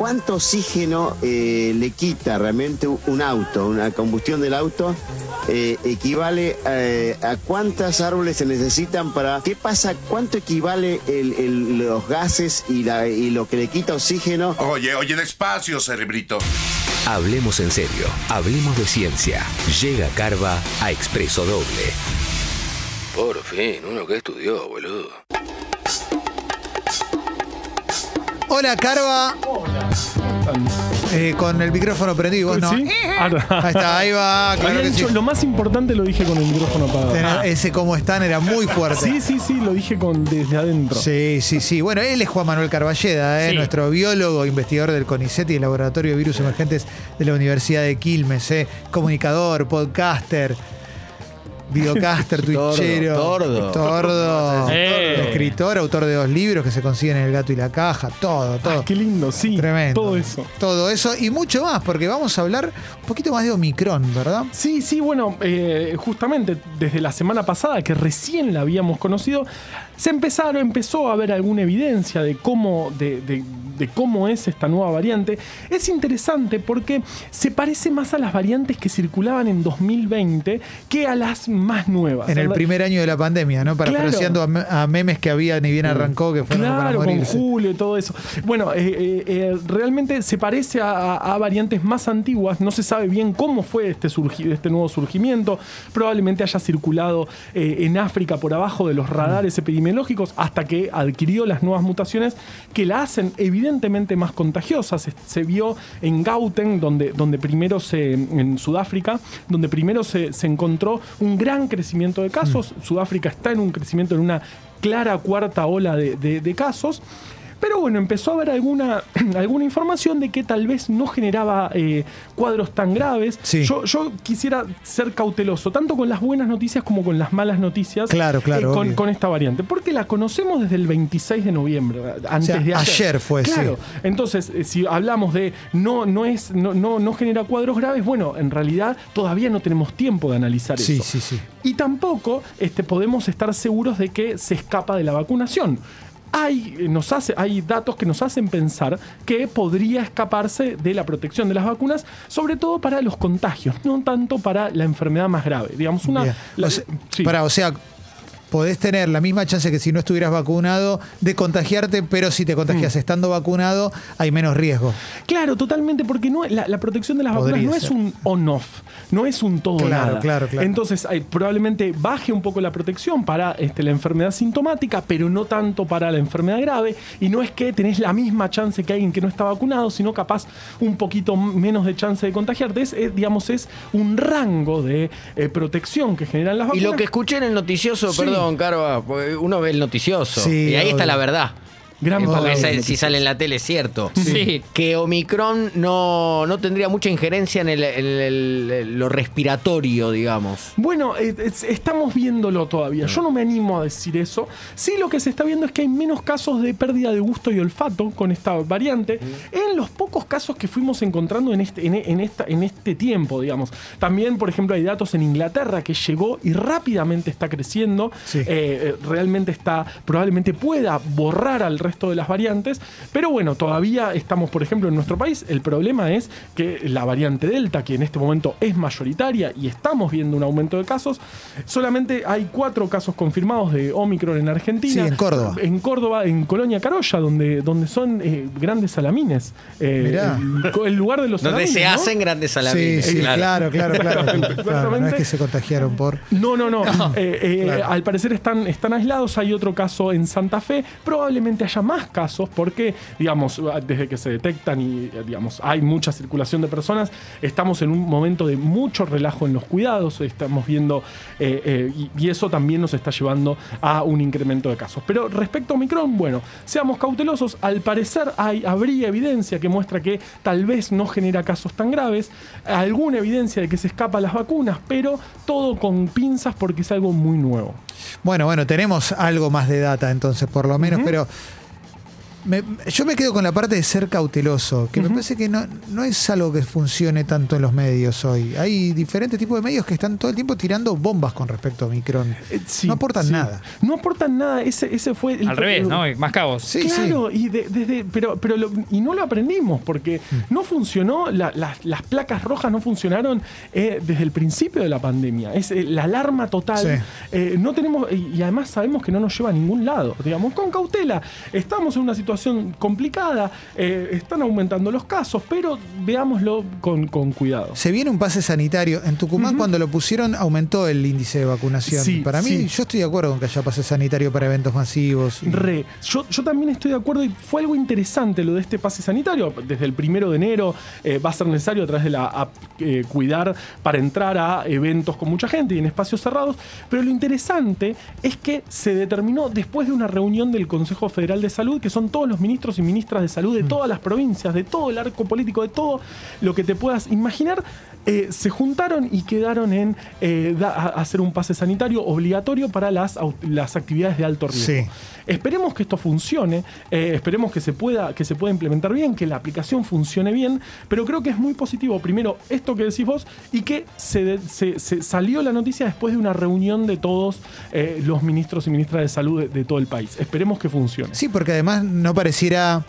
¿cuánto oxígeno eh, le quita realmente un auto, una combustión del auto? eh, equivale eh, a cuántas árboles se necesitan para... ¿Qué pasa? ¿Cuánto equivale el- el- los gases y, la- y lo que le quita oxígeno? Oye, oye, despacio, cerebrito. Hablemos en serio, hablemos de ciencia. Llega Carva a Expreso Doble. Por fin, uno que estudió, boludo. Hola, Carva. Eh, con el micrófono prendido, y vos no. ¿Sí? Ahí está, ahí va, claro Había que sí. dicho- Lo más importante lo dije con el micrófono apagado. Tener ese cómo están era muy fuerte. Sí, sí, sí, lo dije con desde adentro. Sí, sí, sí. Bueno, él es Juan Manuel Carballeda, ¿eh? Sí. nuestro biólogo, investigador del CONICET y del Laboratorio de Virus Emergentes de la Universidad de Quilmes, ¿eh? comunicador, podcaster, videocaster, Tordo, twitchero, tordo. tordo, Eh. escritor, autor de dos libros que se consiguen en El Gato y la Caja, todo, todo. Ah, qué lindo, sí. Tremendo. Todo eso. Todo eso y mucho más, porque vamos a hablar un poquito más de Omicron, ¿verdad? Sí, sí, bueno, eh, justamente desde la semana pasada, que recién la habíamos conocido, se empezaron, empezó a haber alguna evidencia de cómo, de, de- de cómo es esta nueva variante. Es interesante porque se parece más a las variantes que circulaban en 2020 que a las más nuevas. En el primer año de la pandemia, ¿no? Parafraseando me- a, memes que había ni bien arrancó, que fueron para Claro, con morirse. Julio y todo eso. Bueno, eh, eh, eh, realmente se parece a, variantes más antiguas. No se sabe bien cómo fue este, surgi- este nuevo surgimiento. Probablemente haya circulado eh, en África por abajo de los radares epidemiológicos hasta que adquirió las nuevas mutaciones que la hacen evidentemente más contagiosa. Se, se vio en Gauteng, donde, donde primero se, en Sudáfrica, donde primero se, se encontró un gran crecimiento de casos. Sudáfrica está en un crecimiento, en una clara cuarta ola de, de- de casos. Pero bueno, empezó a haber alguna, alguna información de que tal vez no generaba eh, cuadros tan graves. Sí. Yo, yo quisiera ser cauteloso, tanto con las buenas noticias como con las malas noticias Claro, claro, eh, con, obvio. con esta variante. Porque la conocemos desde el 26 de noviembre, antes sea, de ayer. ayer fue, sí. Claro. Entonces, eh, si hablamos de no, no, es, no, no, no genera cuadros graves, bueno, en realidad todavía no tenemos tiempo de analizar Sí, eso. sí, sí. Y tampoco este, podemos estar seguros de que se escapa de la vacunación. Hay, eh, nos hace, hay datos que nos hacen pensar que podría escaparse de la protección de las vacunas, sobre todo para los contagios, no tanto para la enfermedad más grave. Digamos, una. Bien. la- o, sea, sí. pará, o sea, podés tener la misma chance que si no estuvieras vacunado de contagiarte, pero si te Mm. contagias estando vacunado, hay menos riesgo. Claro, totalmente, porque no, la, la protección de las Podría vacunas no ser. es un on-off, no es un todo Claro, nada. claro, claro. Entonces, hay- probablemente baje un poco la protección para este, la enfermedad sintomática, pero no tanto para la enfermedad grave. Y no es que tenés la misma chance que alguien que no está vacunado, sino capaz un poquito menos de chance de contagiarte. Es, es, digamos, es un rango de eh, protección que generan las Y vacunas. lo que escuché en el noticioso, Sí. perdón, Carva, porque uno ve el noticioso. Sí, y ahí obvio. está la verdad. Gran Eh, porque esa- si sale en la tele es cierto. Que Omicron no, no tendría mucha injerencia en, el- en el- el- lo respiratorio, digamos. Bueno, es- estamos viéndolo todavía. Yo no me animo a decir eso. Sí, lo que se está viendo es que hay menos casos de pérdida de gusto y olfato con esta variante en los pocos casos que fuimos encontrando en este, en, en esta, en este tiempo, digamos. También, por ejemplo, hay datos en Inglaterra que llegó y rápidamente está creciendo. Sí. Eh, eh, realmente está, probablemente pueda borrar al resto de las variantes. Pero bueno, todavía estamos, por ejemplo, en nuestro país. El problema es que la variante Delta, que en este momento es mayoritaria y estamos viendo un aumento de casos, solamente hay cuatro casos confirmados de Omicron en Argentina. Sí, en Córdoba. En Córdoba, en Colonia Carolla, donde, donde son eh, grandes salamines. Eh, Mirá. el, el lugar de los Donde salamines, se ¿no? hacen grandes Sí, salamines. sí, claro, claro, claro. Claro, no es que se contagiaron por. No, no, no. Eh, eh, Claro. Al parecer están, están aislados. Hay otro caso en Santa Fe. Probablemente haya más casos porque, digamos, desde que se detectan y, digamos, hay mucha circulación de personas, estamos en un momento de mucho relajo en los cuidados. Estamos viendo, eh, eh, y, y eso también nos está llevando a un incremento de casos. Pero respecto a Omicron, bueno, seamos cautelosos. Al parecer hay, habría evidencia que muestra que tal vez no genera casos tan graves. Alguna evidencia de que se escapa a las vacunas, pero todo con pinzas porque es algo muy nuevo. Bueno, bueno, tenemos algo más de data entonces, por lo menos, pero Me- yo me quedo con la parte de ser cauteloso, que me parece que no, no es algo que funcione tanto en los medios hoy. Hay diferentes tipos de medios que están todo el tiempo tirando bombas con respecto a Omicron. Eh, sí, no aportan sí. nada. No aportan nada. Ese, ese fue el Al revés, ¿no? Más cabos. Sí, claro, y de- desde, pero, pero lo- y no lo aprendimos porque Mm. no funcionó, la- las- las placas rojas no funcionaron eh, desde el principio de la pandemia. Es eh, la alarma total. Sí. Eh, no tenemos, y, y además sabemos que no nos lleva a ningún lado. Digamos, con cautela. Estamos en una situación complicada, eh, están aumentando los casos, pero veámoslo con, con cuidado. Se viene un pase sanitario. En Tucumán, cuando lo pusieron, aumentó el índice de vacunación. Sí, para mí, sí. yo estoy de acuerdo con que haya pase sanitario para eventos masivos. y- Re. Yo, yo también estoy de acuerdo y fue algo interesante lo de este pase sanitario. Desde el primero de enero eh, va a ser necesario a través de la app eh, Cuidar para entrar a eventos con mucha gente y en espacios cerrados. Pero lo interesante es que se determinó después de una reunión del Consejo Federal de Salud, que son todos los ministros y ministras de salud de todas las provincias, de todo el arco político, de todo lo que te puedas imaginar, eh, se juntaron y quedaron en eh, da- hacer un pase sanitario obligatorio para las, las actividades de alto riesgo. Sí. Esperemos que esto funcione, eh, esperemos que se, pueda, que se pueda implementar bien, que la aplicación funcione bien, pero creo que es muy positivo, primero, esto que decís vos, y que se, de- se- se salió la noticia después de una reunión de todos los ministros y ministras de salud de, de todo el país. Esperemos que funcione. Sí, porque además no pareciera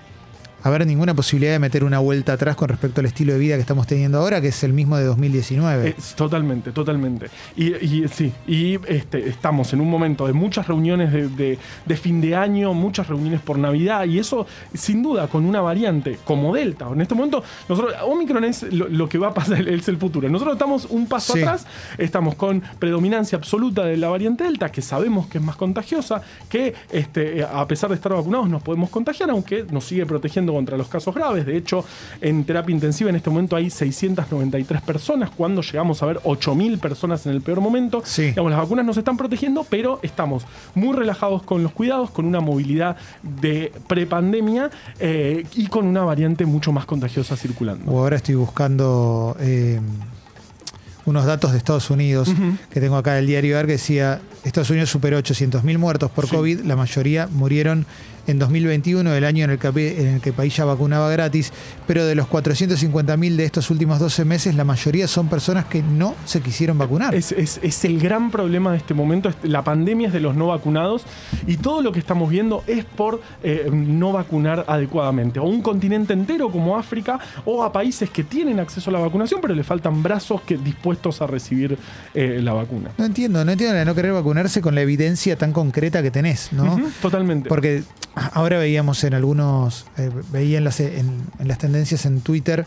haber ninguna posibilidad de meter una vuelta atrás con respecto al estilo de vida que estamos teniendo ahora, que es el mismo de 2019. Es- totalmente, totalmente. Y, y sí, y este, estamos en un momento de muchas reuniones de, de- de fin de año, muchas reuniones por Navidad, y eso sin duda con una variante como Delta. En este momento, nosotros, Omicron es lo, lo que va a pasar, es el futuro. Nosotros estamos un paso Sí. atrás, estamos con predominancia absoluta de la variante Delta, que sabemos que es más contagiosa, que este, a pesar de estar vacunados nos podemos contagiar, aunque nos sigue protegiendo contra los casos graves. De hecho, en terapia intensiva en este momento hay 693 personas, cuando llegamos a ver 8.000 personas en el peor momento. Sí. Digamos, las vacunas nos están protegiendo, pero estamos muy relajados con los cuidados, con una movilidad de prepandemia eh, y con una variante mucho más contagiosa circulando. Ahora estoy buscando eh, unos datos de Estados Unidos que tengo acá del diario AR que decía Estados Unidos superó 800.000 muertos por Sí. COVID, la mayoría murieron en 2021, el año en el, que, en el que el país ya vacunaba gratis, pero de los 450.000 de estos últimos 12 meses, la mayoría son personas que no se quisieron vacunar. Es, es- es el gran problema de este momento. La pandemia es de los no vacunados y todo lo que estamos viendo es por eh, no vacunar adecuadamente. O un continente entero como África o a países que tienen acceso a la vacunación pero le faltan brazos que, dispuestos a recibir eh, la vacuna. No entiendo, no entiendo la de no querer vacunarse con la evidencia tan concreta que tenés, ¿no? Ujú, totalmente. Porque ahora veíamos en algunos, eh, veía en las, en, en las tendencias en Twitter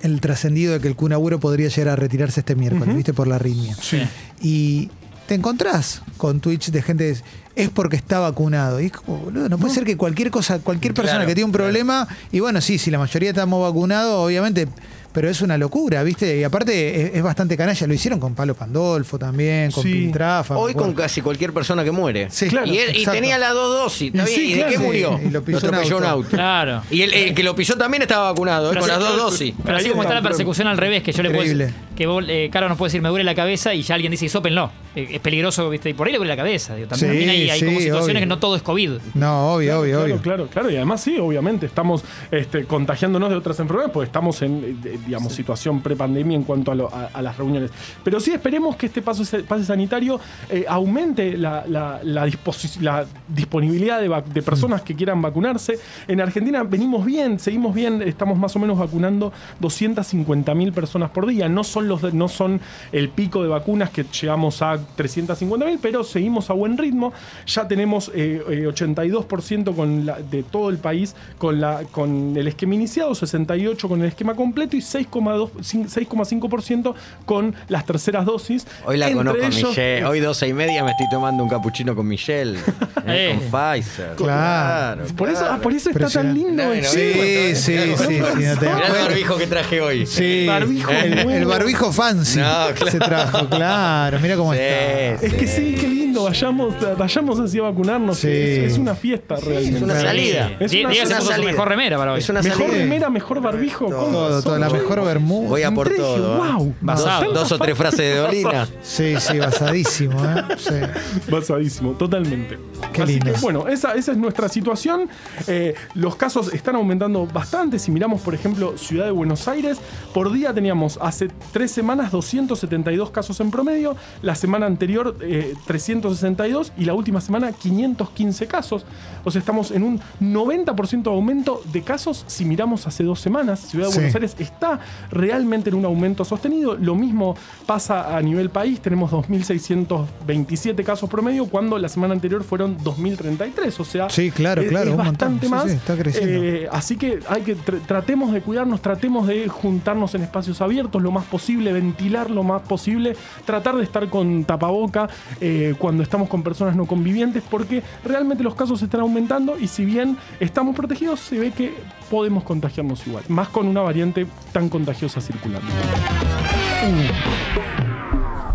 el trascendido de que el Kunaguro podría llegar a retirarse este miércoles. ¿viste? Por la arritmia. Sí. Y te encontrás con tweets de gente que es porque está vacunado. Y es como, boludo, no puede ser que cualquier cosa, cualquier persona Claro, que tiene un problema, y bueno, sí, si la mayoría estamos vacunados, obviamente, pero es una locura, ¿viste? Y aparte es, es bastante canalla. Lo hicieron con Palo Pandolfo también, con Sí. Piltrafa. me Hoy con casi cualquier persona que muere. Sí, Claro, y, él- y exacto. tenía las dos dosis. ¿está bien? sí, ¿Y de claro. qué Sí, murió? y lo pisó un atropelló un auto. auto. Claro. Y el, el que lo pisó también estaba vacunado, ¿eh? Con las dos dosis. Pero así Ahí como está la persecución al revés, que yo le puedo Increíble. decir, que vos, eh, Caro nos puede decir me duele la cabeza y ya alguien dice sópenlo. Eh, es peligroso, ¿viste? Y por ahí le duele la cabeza. Digo, también, Sí, también hay, hay como sí, situaciones obvio. que no todo es COVID. No, obvio, Claro, obvio, claro, obvio. Claro, claro. Y además sí, obviamente, estamos este, contagiándonos de otras enfermedades porque estamos en, eh, digamos, situación prepandemia en cuanto a, lo- a- a las reuniones. Pero sí esperemos que este paso, pase sanitario eh, aumente la, la- la disposi- la disponibilidad de, personas que quieran vacunarse. En Argentina venimos bien, seguimos bien, estamos más o menos vacunando 250 mil personas por día. No son, los de- no son el pico de vacunas que llegamos a 350 mil, pero seguimos a buen ritmo. Ya tenemos eh, eh, 82% con la- de todo el país con, la, con el esquema iniciado, 68% con el esquema completo y 6,2 cin- 6,5% con las terceras dosis. Hoy la Entre conozco a ellos- Michelle. Hoy 12 y media me estoy tomando un capuchino con Michelle. eh, Eh. Con Pfizer. Claro. Por eso, ah, por eso está tan lindo. No, el- no, Sí, Mirá, sí, sí, sí, no te das Mirá el barbijo que traje hoy. Sí, barbijo el, el barbijo fancy. No, Se trajo, claro. Mira cómo Sí, está. Es que sí, qué lindo, vayamos, vayamos así a vacunarnos. Sí. Es, es una fiesta realmente. es una salida. Es una Diego se una puso su salida. mejor remera para hoy. Es una Mejor salida. remera, mejor barbijo. Todo, todo, la mejor bermuda. Voy a por Entré y dije, todo. ¿eh? wow, Basado. Dos, dos o tres frases de Dolina. Sí, sí, basadísimo, ¿eh? Sí. Basadísimo, totalmente. Qué Así lindo. que, bueno, esa, esa es nuestra situación. Eh, los casos están aumentando bastante. Si miramos, por ejemplo, Ciudad de Buenos Aires, por día teníamos hace tres semanas 272 casos en promedio, la semana anterior eh, 362 y la última semana 515 casos. O sea, estamos en un 90% de aumento de casos si miramos hace dos semanas. Ciudad de Sí. Buenos Aires está realmente en un aumento sostenido. Lo mismo pasa a nivel país. Tenemos 2.627 casos promedio cuando la semana anterior fueron 2.033. O sea, Sí, claro, es, claro, es un montón. bastante Sí, más. sí, está creciendo. Eh, así que hay que tr- tratemos de cuidarnos, tratemos de juntarnos en espacios abiertos lo más posible, ventilar lo más posible, tratar de estar con tapaboca eh, cuando estamos con personas no convivientes, porque realmente los casos están aumentando y si bien estamos protegidos, se ve que podemos contagiarnos igual, más con una variante tan contagiosa circulando.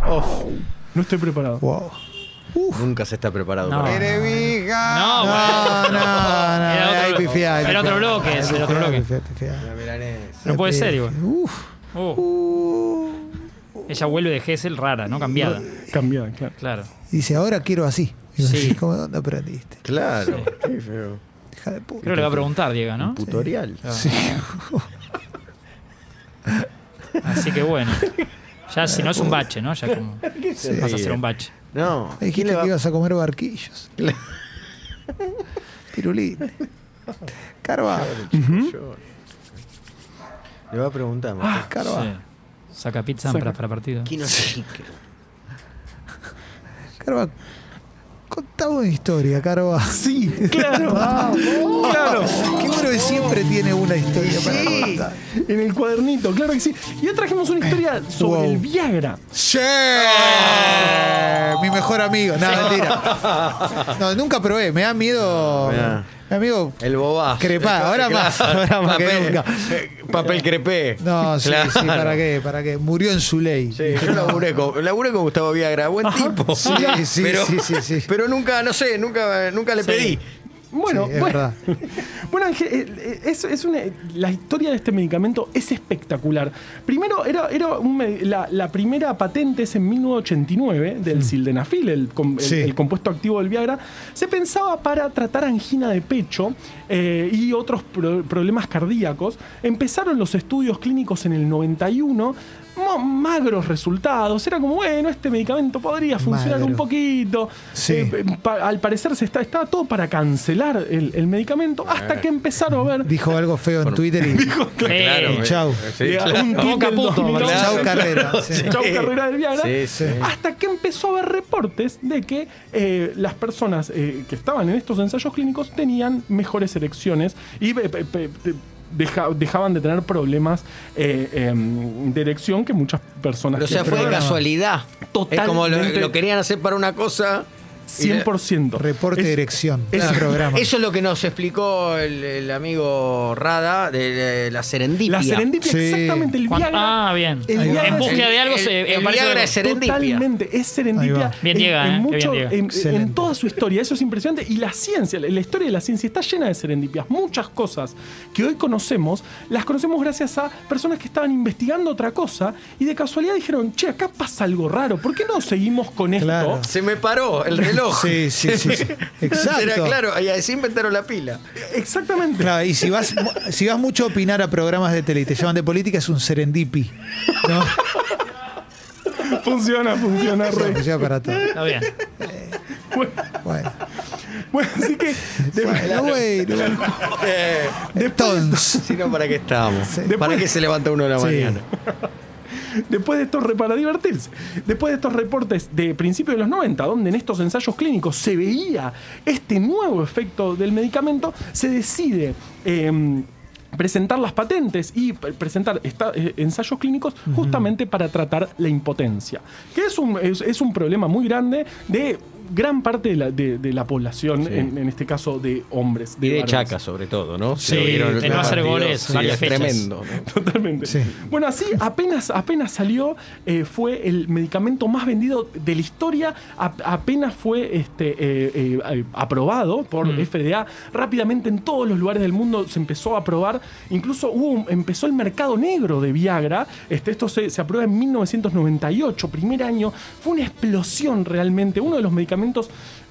Uf. No estoy preparado. Wow. Nunca se está preparado No. para. Erevija. No, no, bueno. no, no. Era otro- ahí pifiá, ahí era otro pifiá. bloque, era otro. No puede ser, igual. Uf. Oh, Uh. Ella vuelve de Gessel rara, ¿no? Cambiada. Cambiada, claro. Claro. Dice, ahora quiero así. Digo, Sí. sí. ¿Cómo dónde aprendiste? Claro. Qué feo. Hija de puta. Creo que le va a preguntar, Diego, ¿no? Tutorial. Sí. Así que bueno. Ya si no es un bache, ¿no? Ya como vas a hacer un bache. No. Me ¿Quién dijiste le va que ibas a comer barquillos. Pirulín. Carva. Le va a preguntar. Carva. Sí. Saca pizza para, para partido. ¿Quién es chique? Carva. Contame una historia, Carva. Sí, claro. claro. Qué bueno que siempre tiene una historia para contar. En el cuadernito, claro que sí. Y hoy trajimos una historia sobre Wow. el Viagra. ¡Sí! Mi mejor amigo. No, mentira. No, nunca probé. Me da miedo. Mirá. Mi amigo. El bobá. Crepá, ahora más, ahora más que papel, nunca. Papel crepé. No, sí, Claro. sí, ¿para qué? ¿Para qué? Murió en su ley. Sí, yo laburé con, laburé con Gustavo Viagra, buen tipo. Sí, sí, pero, sí, sí, sí. pero nunca, no sé, nunca, nunca le pedí. Bueno, Sí, es bueno, verdad. bueno, Ángel, eh, eh, es, es una, la historia de este medicamento es espectacular. Primero, era, era un la, la primera patente es en 1989 del sildenafil, el, el- Sí. el compuesto activo del Viagra. Se pensaba para tratar angina de pecho eh, y otros pro- problemas cardíacos. Empezaron los estudios clínicos en el 91. Magros resultados, era como, bueno, este medicamento podría funcionar un poquito. Sí. Eh, pa- al parecer se está, estaba todo para cancelar el, el medicamento hasta que empezaron a ver Dijo algo feo en Twitter y. Claro. y chau. Sí, eh, claro. un tuit Boca del puto, 2011. Chau carrera. sí. Chau carrera del Viagra. Sí, sí. Hasta que empezó a haber reportes de que eh, las personas eh, que estaban en estos ensayos clínicos tenían mejores erecciones y eh, pe- pe- pe- deja- dejaban de tener problemas eh, em, de erección que muchas personas Pero o sea, fue de casualidad. Es como lo, Totalmente. lo querían hacer para una cosa. Y le- 100%. Reporte Es- de erección. es- Ese programa. Eso es lo que nos explicó el, el amigo Rada de, de la serendipia. La serendipia, Sí. exactamente. El Viagra. Ah, bien. El Viagra En búsqueda de algo el- se el Viagra es serendipia. Totalmente, es serendipia. Bien en, llega, en ¿eh? Qué mucho- bien llega. en- en toda su historia, eso es impresionante. Y la ciencia, la, la historia de la ciencia está llena de serendipias. Muchas cosas que hoy conocemos, las conocemos gracias a personas que estaban investigando otra cosa y de casualidad dijeron, che, acá pasa algo raro, ¿por qué no seguimos con esto? Se me paró el reloj. Sí, sí, sí. sí. Exacto. Era claro, y así inventaron la pila. Exactamente. Claro, y si vas, si vas mucho a opinar a programas de tele y te llaman de política, es un serendipi. ¿no? Funciona, funciona. O sea, re. que sea para todo. Está bien. Bueno, Bueno, bueno, así que de- bueno, bueno. Eh, Entonces, si no, ¿para qué estábamos? ¿Para Después- qué se levanta uno de la Sí. mañana? Después de estos, para divertirse, después de estos reportes de principios de los 90, donde en estos ensayos clínicos se veía este nuevo efecto del medicamento, se decide eh, presentar las patentes y pre- presentar esta- eh, ensayos clínicos justamente para tratar la impotencia, que es un, es, es un problema muy grande de gran parte de la, de, de la población, en, en este caso de hombres. Y de varones. Chaca, sobre todo, ¿no? Sí, de no hacer goles Sí, es tremendo. ¿no? Totalmente. Sí. Bueno, así apenas, apenas salió, eh, fue el medicamento más vendido de la historia, a- apenas fue este, eh, eh, aprobado por Mm. FDA. Rápidamente en todos los lugares del mundo se empezó a aprobar. Incluso hubo, empezó el mercado negro de Viagra. Este, esto se, se aprueba en 1998, primer año. Fue una explosión realmente, uno de los medicamentos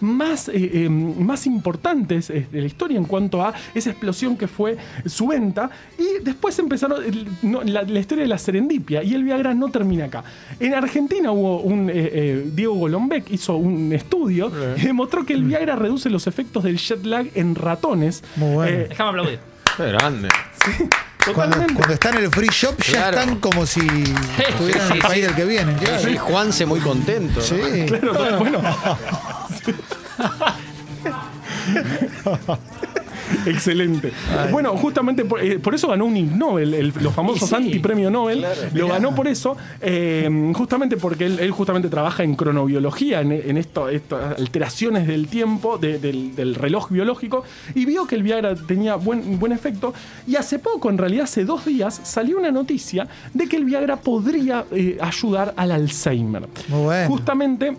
más, eh, eh, más importantes eh, de la historia en cuanto a esa explosión que fue su venta. Y después empezaron el- no, la, la historia de la serendipia. Y el Viagra no termina acá. En Argentina hubo un. eh, eh, Diego Golombek hizo un estudio y demostró que el Viagra reduce los efectos del jet lag en ratones. Muy bueno. Eh, Déjame aplaudir. Qué grande. Cuando, están en el free shop ya Claro. están como si estuvieran en el país del que vienen. claro. Sí, Juanse muy contento. ¿no? Sí. Claro, to- bueno. Excelente. Bueno, justamente por, eh, por eso ganó un Ig Nobel, el- los famosos Sí. antipremio Nobel. Lo ganó por eso, eh, justamente porque él, él justamente trabaja en cronobiología, en, en esto, estas alteraciones del tiempo, de- del, del reloj biológico, y vio que el Viagra tenía buen, buen efecto. Y hace poco, en realidad hace dos días, salió una noticia de que el Viagra podría eh, ayudar al Alzheimer. Muy bueno. Justamente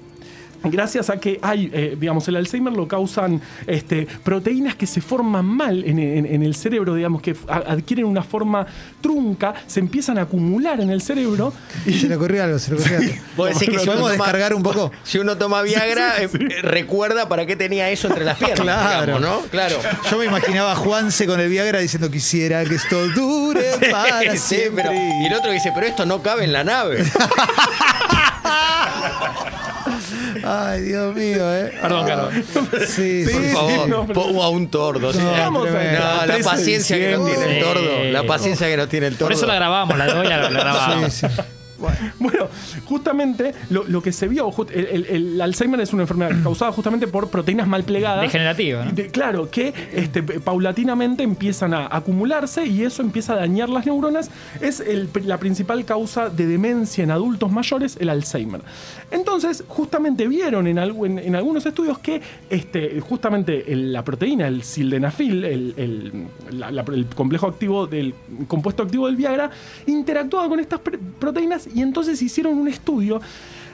Gracias a que hay, eh, digamos, el Alzheimer lo causan este, proteínas que se forman mal en, en- en el cerebro, digamos, que adquieren una forma trunca, se empiezan a acumular en el cerebro. Y, Se le ocurrió algo, se le ocurrió algo. Vos decís que si uno ¿Podemos toma- descargar un poco? Si uno toma Viagra, eh, eh, recuerda para qué tenía eso entre las piernas. Claro. digamos, ¿no? Claro. Yo me imaginaba a Juanse con el Viagra diciendo quisiera que esto dure para Sí, siempre. pero, y el otro dice, pero esto no cabe en la nave. Ay, Dios mío, ¿eh? Perdón, Carlos. Sí, Por sí. favor, no, pero- pongo a un tordo. sí. Tremendo. No, la 13 de paciencia que no tiene el tordo. Sí. La paciencia que no tiene el tordo. Por eso la grabamos, la la, la grabamos. Sí, sí. Bueno, justamente lo, lo que se vio, el, el- el Alzheimer es una enfermedad causada justamente por proteínas mal plegadas. Degenerativa, ¿no? De- claro, que este, paulatinamente empiezan a acumularse y eso empieza a dañar las neuronas. Es el- la principal causa de demencia en adultos mayores, el Alzheimer. Entonces, justamente vieron en, algu- en- en algunos estudios que este, justamente la proteína, el sildenafil, el, el- la- la- el complejo activo del compuesto activo del Viagra, interactuaba con estas proteínas y entonces hicieron un estudio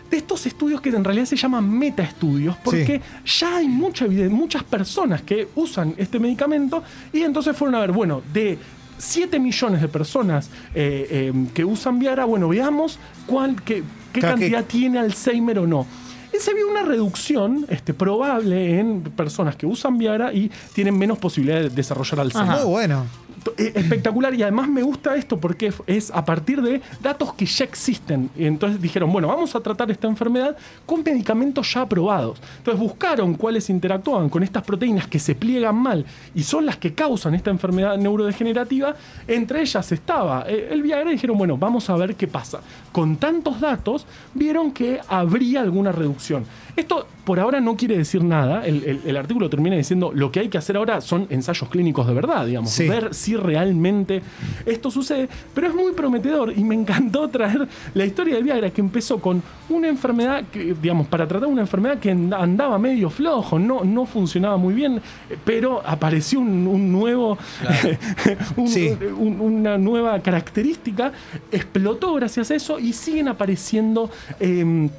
de estos estudios que en realidad se llaman metaestudios, porque ya hay mucha eviden- muchas personas que usan este medicamento y entonces fueron a ver, bueno, de 7 millones de personas eh, eh, que usan Viagra, bueno, veamos cuál, qué, qué Claro, cantidad que- tiene Alzheimer o no. Y se vio una reducción este, probable en personas que usan Viagra y tienen menos posibilidad de desarrollar Alzheimer. Muy bueno. Eh, espectacular y además me gusta esto porque es a partir de datos que ya existen. Entonces dijeron, bueno, vamos a tratar esta enfermedad con medicamentos ya aprobados. Entonces buscaron cuáles interactúan con estas proteínas que se pliegan mal y son las que causan esta enfermedad neurodegenerativa. Entre ellas estaba eh, el Viagra y dijeron, bueno, vamos a ver qué pasa. Con tantos datos vieron que habría alguna reducción. Esto por ahora no quiere decir nada. El, el- el artículo termina diciendo lo que hay que hacer ahora son ensayos clínicos de verdad, digamos. Sí. Ver si realmente esto sucede. Pero es muy prometedor y me encantó traer la historia del Viagra que empezó con una enfermedad, que, digamos, para tratar una enfermedad que and- andaba medio flojo, no, no funcionaba muy bien, pero apareció un, un nuevo, un- Sí. un- una nueva característica, explotó gracias a eso y siguen apareciendo. em,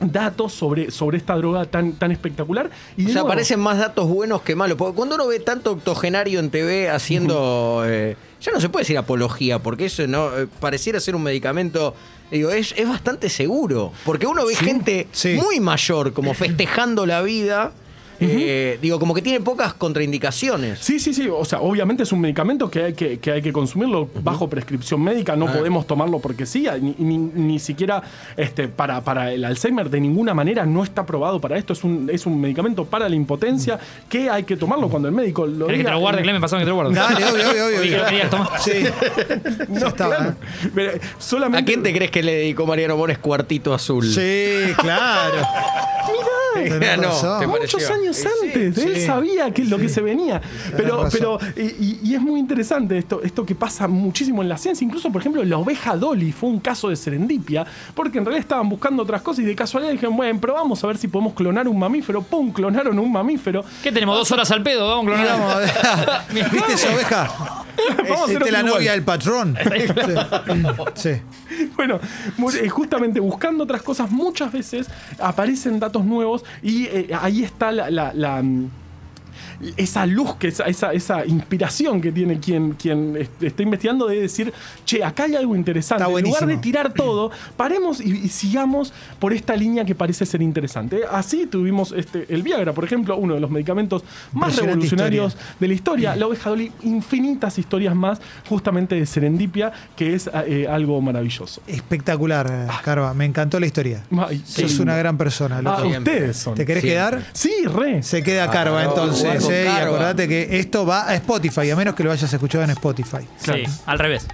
datos sobre, sobre esta droga tan, tan espectacular y O sea, nuevo- parecen más datos buenos que malos. Porque cuando uno ve tanto octogenario en TV haciendo. eh, ya no se puede decir apología, porque eso no eh, pareciera ser un medicamento. Digo, es, es bastante seguro. Porque uno ve gente sí. muy mayor, como festejando la vida. Eh, digo, como que tiene pocas contraindicaciones. Sí, sí, sí. O sea, obviamente es un medicamento que hay que, que hay que consumirlo bajo prescripción médica. No podemos tomarlo porque sí. Ni, ni- ni siquiera este, para, para el Alzheimer de ninguna manera no está aprobado para esto. Es un, es un medicamento para la impotencia que hay que tomarlo cuando el médico lo ¿Querés que te diga. lo guarde, Clemen? Pasame que te lo guarde. Dale, obvio, obvio, obvio. Que lo tomar. Sí. No, Ya estaba, claro. Pero, solamente, ¿A quién te crees que le dedicó Mariano Bones cuartito azul? Sí, claro. Tenés no, razón. te Muchos años Sí, antes, él sí. sabía que lo que se venía. Pero, pero y, y es muy interesante esto, esto que pasa muchísimo en la ciencia. Incluso, por ejemplo, la oveja Dolly fue un caso de serendipia, porque en realidad estaban buscando otras cosas y de casualidad dijeron, bueno, probamos a ver si podemos clonar un mamífero. ¡Pum! Clonaron un mamífero. ¿Qué tenemos? ¿Dos horas al pedo? Vamos a clonar. ¿Viste esa oveja? Vamos a hacer Esta es la novia del patrón. Sí. Sí. Bueno, eh, justamente buscando otras cosas, muchas veces aparecen datos nuevos y eh, ahí está la, mm, esa luz, que esa, esa, esa inspiración que tiene quien, quien est- está investigando de decir, che, acá hay algo interesante. Está en lugar de tirar todo, paremos y, y sigamos por esta línea que parece ser interesante. Así tuvimos este, el Viagra, por ejemplo, uno de los medicamentos más revolucionarios historia. de la historia. La oveja Dolly, infinitas historias más, justamente de serendipia, que es eh, algo maravilloso. Espectacular, eh, Carva. Me encantó la historia. Ay, Sos una gran persona, loco. Ah, ustedes son. ¿Te querés Siempre. quedar? Sí, re. Se queda Carva Claro, entonces. Eh, y acordate que esto va a Spotify, a menos que lo hayas escuchado en Spotify. Sí, al revés.